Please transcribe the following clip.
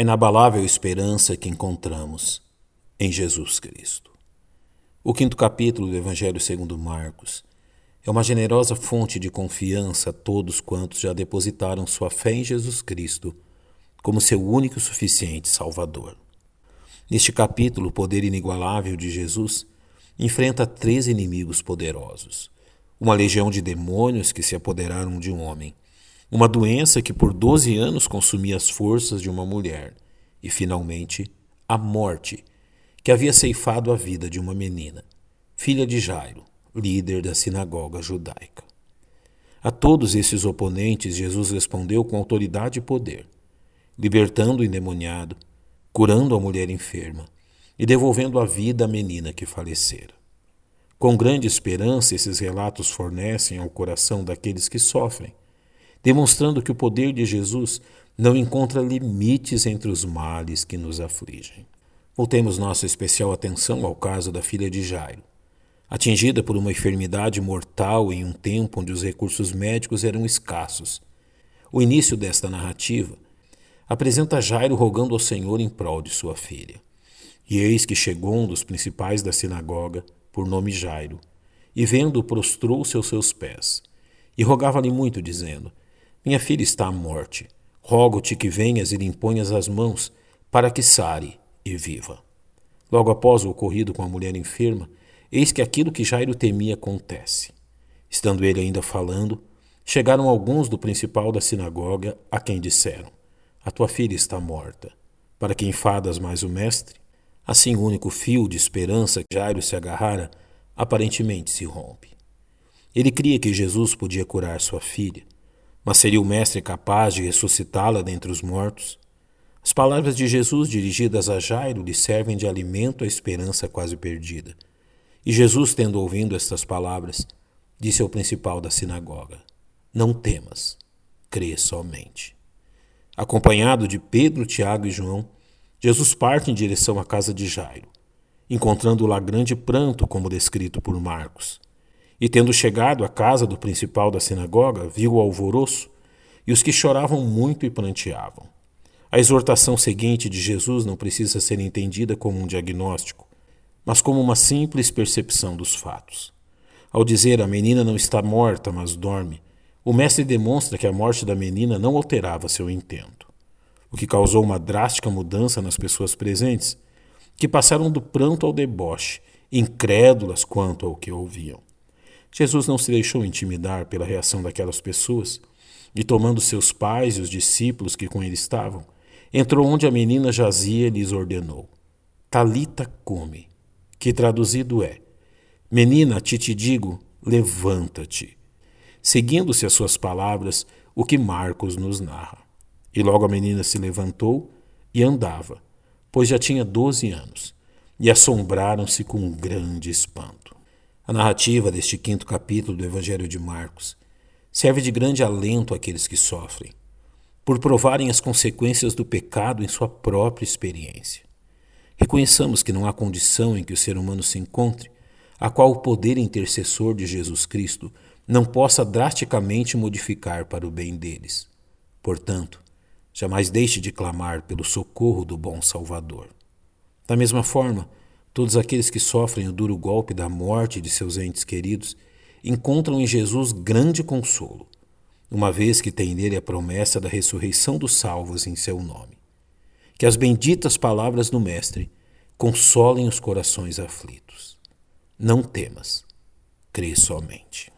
a inabalável esperança que encontramos em Jesus Cristo. O quinto capítulo do Evangelho segundo Marcos é uma generosa fonte de confiança a todos quantos já depositaram sua fé em Jesus Cristo como seu único e suficiente Salvador. Neste capítulo, o poder inigualável de Jesus enfrenta três inimigos poderosos: uma legião de demônios que se apoderaram de um homem, uma doença que por doze anos consumia as forças de uma mulher, e, finalmente, a morte que havia ceifado a vida de uma menina, filha de Jairo, líder da sinagoga judaica. A todos esses oponentes, Jesus respondeu com autoridade e poder, libertando o endemoniado, curando a mulher enferma e devolvendo a vida à menina que falecera. Com grande esperança, esses relatos fornecem ao coração daqueles que sofrem, demonstrando que o poder de Jesus não encontra limites entre os males que nos afligem. Voltemos nossa especial atenção ao caso da filha de Jairo. Atingida por uma enfermidade mortal em um tempo onde os recursos médicos eram escassos. O início desta narrativa apresenta Jairo rogando ao Senhor em prol de sua filha. E eis que chegou um dos principais da sinagoga, por nome Jairo, e vendo, prostrou-se aos seus pés, e rogava-lhe muito, dizendo: Minha filha está à morte. Rogo-te que venhas e lhe imponhas as mãos, para que sare e viva. Logo após o ocorrido com a mulher enferma, eis que aquilo que Jairo temia acontece. Estando ele ainda falando, chegaram alguns do principal da sinagoga, a quem disseram: A tua filha está morta. Para que enfadas mais o mestre? Assim, o único fio de esperança que Jairo se agarrara aparentemente se rompe. Ele cria que Jesus podia curar sua filha, mas seria o Mestre capaz de ressuscitá-la dentre os mortos? As palavras de Jesus dirigidas a Jairo lhe servem de alimento à esperança quase perdida. E Jesus, tendo ouvido estas palavras, disse ao principal da sinagoga: Não temas, crê somente. Acompanhado de Pedro, Tiago e João, Jesus parte em direção à casa de Jairo, encontrando lá grande pranto, como descrito por Marcos. E tendo chegado à casa do principal da sinagoga, viu o alvoroço e os que choravam muito e pranteavam. A exortação seguinte de Jesus não precisa ser entendida como um diagnóstico, mas como uma simples percepção dos fatos. Ao dizer a menina não está morta, mas dorme, o mestre demonstra que a morte da menina não alterava seu intento, o que causou uma drástica mudança nas pessoas presentes, que passaram do pranto ao deboche, incrédulas quanto ao que ouviam. Jesus não se deixou intimidar pela reação daquelas pessoas e, tomando seus pais e os discípulos que com ele estavam, Entrou onde a menina jazia e lhes ordenou: Talita come, que traduzido é: Menina, te te digo, levanta-te. Seguindo-se as suas palavras, o que Marcos nos narra. E logo a menina se levantou e andava, pois já tinha doze anos, e assombraram-se com um grande espanto. A narrativa deste quinto capítulo do Evangelho de Marcos serve de grande alento àqueles que sofrem por provarem as consequências do pecado em sua própria experiência. Reconheçamos que não há condição em que o ser humano se encontre a qual o poder intercessor de Jesus Cristo não possa drasticamente modificar para o bem deles. Portanto, jamais deixe de clamar pelo socorro do bom Salvador. Da mesma forma, todos aqueles que sofrem o duro golpe da morte de seus entes queridos encontram em Jesus grande consolo uma vez que tem nele a promessa da ressurreição dos salvos em seu nome. Que as benditas palavras do Mestre consolem os corações aflitos. Não temas, crê somente.